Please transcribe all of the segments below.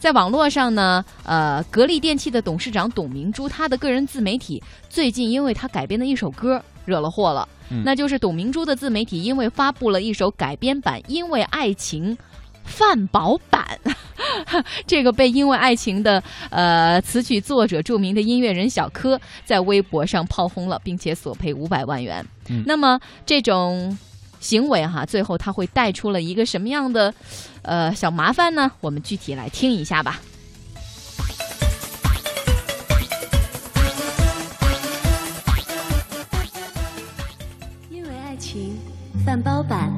在网络上呢，呃，格力电器的董事长董明珠，她的个人自媒体最近因为她改编的一首歌惹了祸了，那就是董明珠的自媒体因为发布了一首改编版《因为爱情》。饭宝版，这个被因为爱情的呃词曲作者著名的音乐人小柯在微博上炮轰了，并且索赔五百万元。那么这种。行为哈，最后他会带出了一个什么样的呃小麻烦呢？我们具体来听一下吧。因为爱情，饭包版。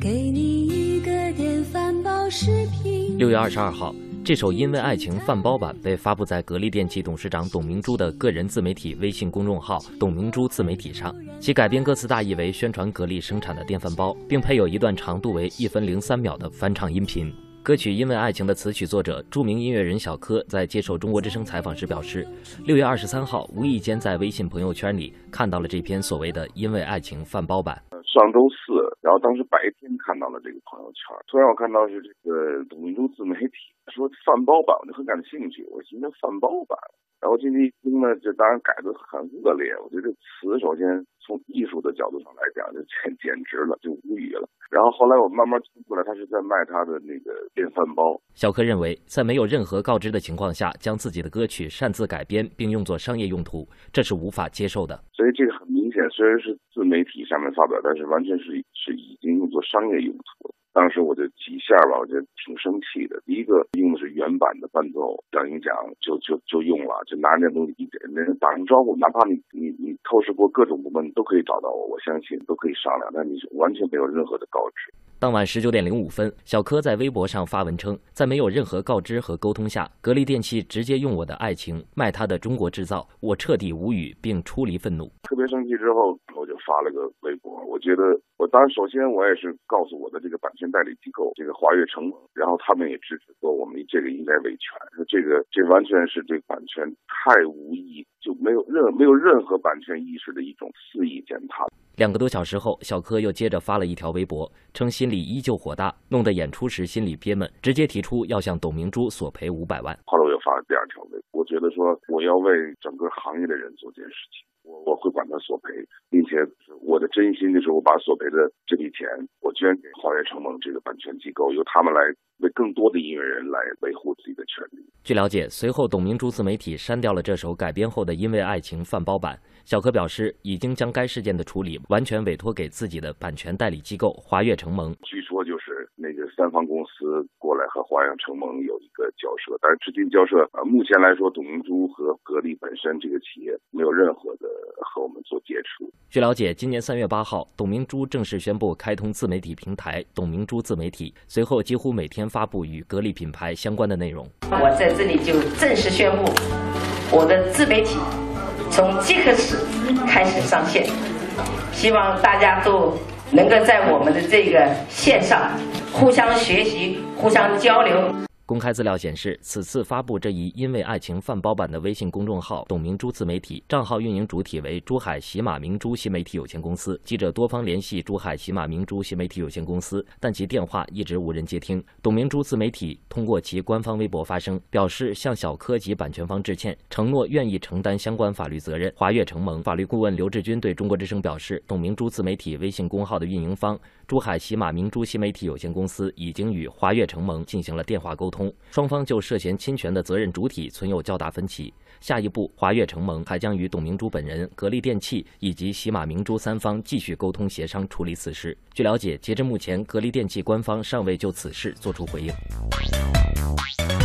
给你一个电饭煲视频。六月二十二号。这首《因为爱情》饭包版被发布在格力电器董事长董明珠的个人自媒体微信公众号“董明珠自媒体”上。其改编歌词大意为宣传格力生产的电饭煲，并配有一段长度为一分零三秒的翻唱音频。歌曲《因为爱情》的词曲作者、著名音乐人小柯在接受中国之声采访时表示，六月二十三号无意间在微信朋友圈里看到了这篇所谓的《因为爱情》饭包版。上周四，然后当时白天看到了这个朋友圈，突然我看到是这个董明珠自媒体说饭包版，我就很感兴趣，我寻思饭包版。然后进去一听呢，这当然改的很恶劣。我觉得这词首先从艺术的角度上来讲，就 简简直了，就无语了。然后后来我慢慢听出来，他是在卖他的那个电饭煲。小柯认为，在没有任何告知的情况下，将自己的歌曲擅自改编并用作商业用途，这是无法接受的。所以这个很明显，虽然是自媒体上面发表，但是完全是是已经用作商业用途了。当时我就几下吧，我就挺生气的。第一个用的是原版的伴奏，等于讲就就就用了，就拿那东西一点，连打声招呼，哪怕你你你透视过各种部分，都可以找到我，我相信都可以商量。但你完全没有任何的告知。当晚十九点零五分，小柯在微博上发文称，在没有任何告知和沟通下，格力电器直接用我的爱情卖他的中国制造，我彻底无语并出离愤怒。特别生气之后，我就发了个微博，我觉得我当然首先我也是告诉我的这个版权代理机构，这个华悦承蒙，然后他们也支持说我们这个应该维权，说这个这完全是对版权太无意，就没有任没有任何版权意识的一种肆意践踏。两个多小时后，小柯又接着发了一条微博，称心里依旧火大，弄得演出时心里憋闷，直接提出要向董明珠索赔五百万。后来我又发了第二条微博，我觉得说我要为整个行业的人做件事情，我我会管他索赔，并且我的真心就是我把索赔的这笔钱我捐给华悦承蒙这个版权机构，由他们来为更多的音乐人来维护自己的权利。据了解，随后董明珠自媒体删掉了这首改编后的《因为爱情》饭包版。小柯表示，已经将该事件的处理完全委托给自己的版权代理机构华悦承蒙。据说就是那个三方公司过来和华悦承蒙有一个交涉，但是至今交涉，呃，目前来说，董明珠和格力本身这个企业没有任何的和我们做接触。据了解，今年三月八号，董明珠正式宣布开通自媒体平台“董明珠自媒体”，随后几乎每天发布与格力品牌相关的内容。我在这里就正式宣布，我的自媒体。从即刻起开始上线，希望大家都能够在我们的这个线上互相学习、互相交流。公开资料显示，此次发布这一“因为爱情”饭包版的微信公众号“董明珠自媒体”账号运营主体为珠海喜马明珠新媒体有限公司。记者多方联系珠海喜马明珠新媒体有限公司，但其电话一直无人接听。董明珠自媒体通过其官方微博发声，表示向小柯及版权方致歉，承诺愿意承担相关法律责任。华悦承蒙法律顾问刘志军对中国之声表示，董明珠自媒体微信公号的运营方珠海喜马明珠新媒体有限公司已经与华悦承蒙进行了电话沟通。双方就涉嫌侵权的责任主体存有较大分歧。下一步，华悦承蒙还将与董明珠本人、格力电器以及喜马明珠三方继续沟通协商处理此事。据了解，截至目前，格力电器官方尚未就此事作出回应。